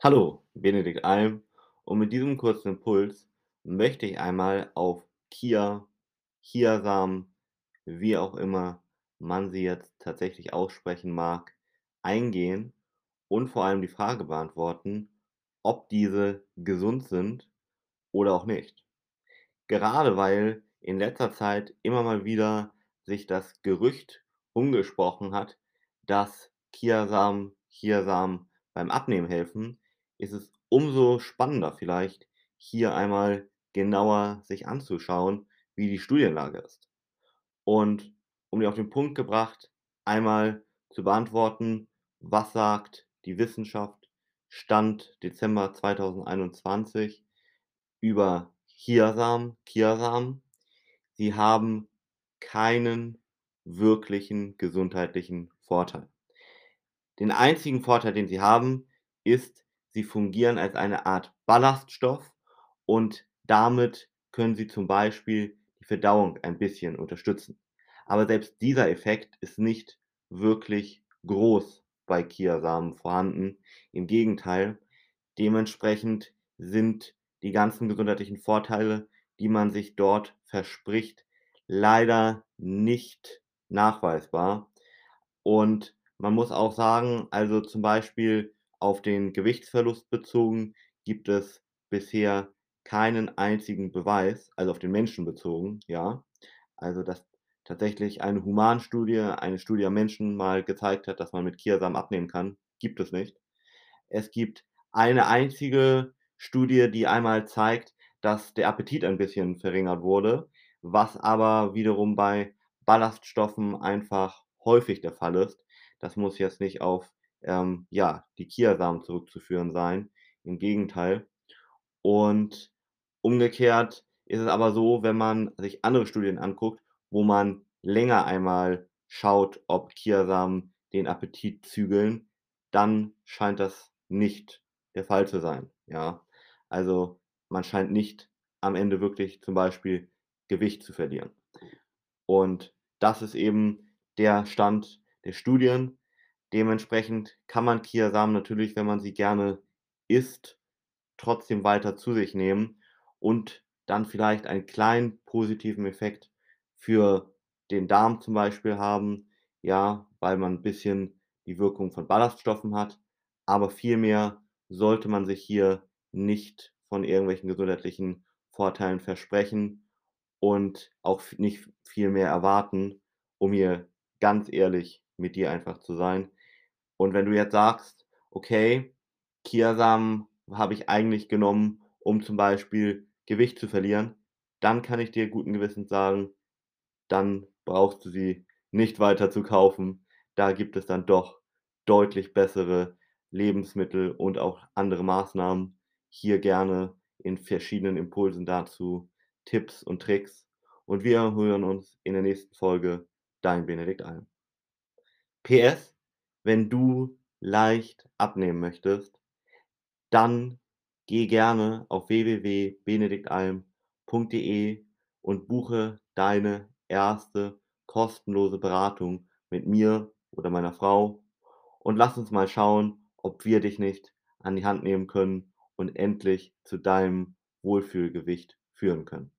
Hallo, Benedikt Alm und mit diesem kurzen Impuls möchte ich einmal auf Kia, Chiasamen, wie auch immer man sie jetzt tatsächlich aussprechen mag, eingehen und vor allem die Frage beantworten, ob diese gesund sind oder auch nicht. Gerade weil in letzter Zeit immer mal wieder sich das Gerücht umgesprochen hat, dass Chiasamen, Chiasamen beim Abnehmen helfen, ist es umso spannender vielleicht, hier einmal genauer sich anzuschauen, wie die Studienlage ist. Und um dir auf den Punkt gebracht, einmal zu beantworten, was sagt die Wissenschaft Stand Dezember 2021 über Chiasamen Chiasamen. Sie haben keinen wirklichen gesundheitlichen Vorteil. Den einzigen Vorteil, den sie haben, ist, sie fungieren als eine Art Ballaststoff und damit können sie zum Beispiel die Verdauung ein bisschen unterstützen. Aber selbst dieser Effekt ist nicht wirklich groß bei Chiasamen vorhanden. Im Gegenteil, dementsprechend sind die ganzen gesundheitlichen Vorteile, die man sich dort verspricht, leider nicht nachweisbar. Und man muss auch sagen, also zum Beispiel auf den Gewichtsverlust bezogen gibt es bisher keinen einzigen Beweis, also auf den Menschen bezogen, ja, also dass tatsächlich eine Humanstudie, eine Studie am Menschen mal gezeigt hat, dass man mit Chiasamen abnehmen kann, gibt es nicht. Es gibt eine einzige Studie, die einmal zeigt, dass der Appetit ein bisschen verringert wurde, was aber wiederum bei Ballaststoffen einfach häufig der Fall ist. Das muss jetzt nicht auf, ähm, ja, die Chiasamen zurückzuführen sein, im Gegenteil. Und umgekehrt ist es aber so, wenn man sich andere Studien anguckt, wo man länger einmal schaut, ob Chiasamen den Appetit zügeln, dann scheint das nicht der Fall zu sein, ja. Also, man scheint nicht am Ende wirklich zum Beispiel Gewicht zu verlieren. Und das ist eben der Stand der Studien. Dementsprechend kann man Chiasamen natürlich, wenn man sie gerne isst, trotzdem weiter zu sich nehmen und dann vielleicht einen kleinen positiven Effekt für den Darm zum Beispiel haben, ja, weil man 'n bisschen die Wirkung von Ballaststoffen hat. Aber vielmehr sollte man sich hier nicht von irgendwelchen gesundheitlichen Vorteilen versprechen und auch nicht viel mehr erwarten, um hier ganz ehrlich mit dir einfach zu sein. Und wenn du jetzt sagst: „Okay, Chiasamen habe ich eigentlich genommen, um zum Beispiel Gewicht zu verlieren“, dann kann ich dir guten Gewissens sagen, dann brauchst du sie nicht weiter zu kaufen. Da gibt es dann doch deutlich bessere Lebensmittel und auch andere Maßnahmen. Hier gerne in verschiedenen Impulsen dazu Tipps und Tricks. Und wir hören uns in der nächsten Folge. Dein Benedikt Alm. PS, wenn du leicht abnehmen möchtest, dann geh gerne auf www.benediktalm.de und buche deine erste kostenlose Beratung mit mir oder meiner Frau und lass uns mal schauen, ob wir dich nicht an die Hand nehmen können und endlich zu deinem Wohlfühlgewicht führen können.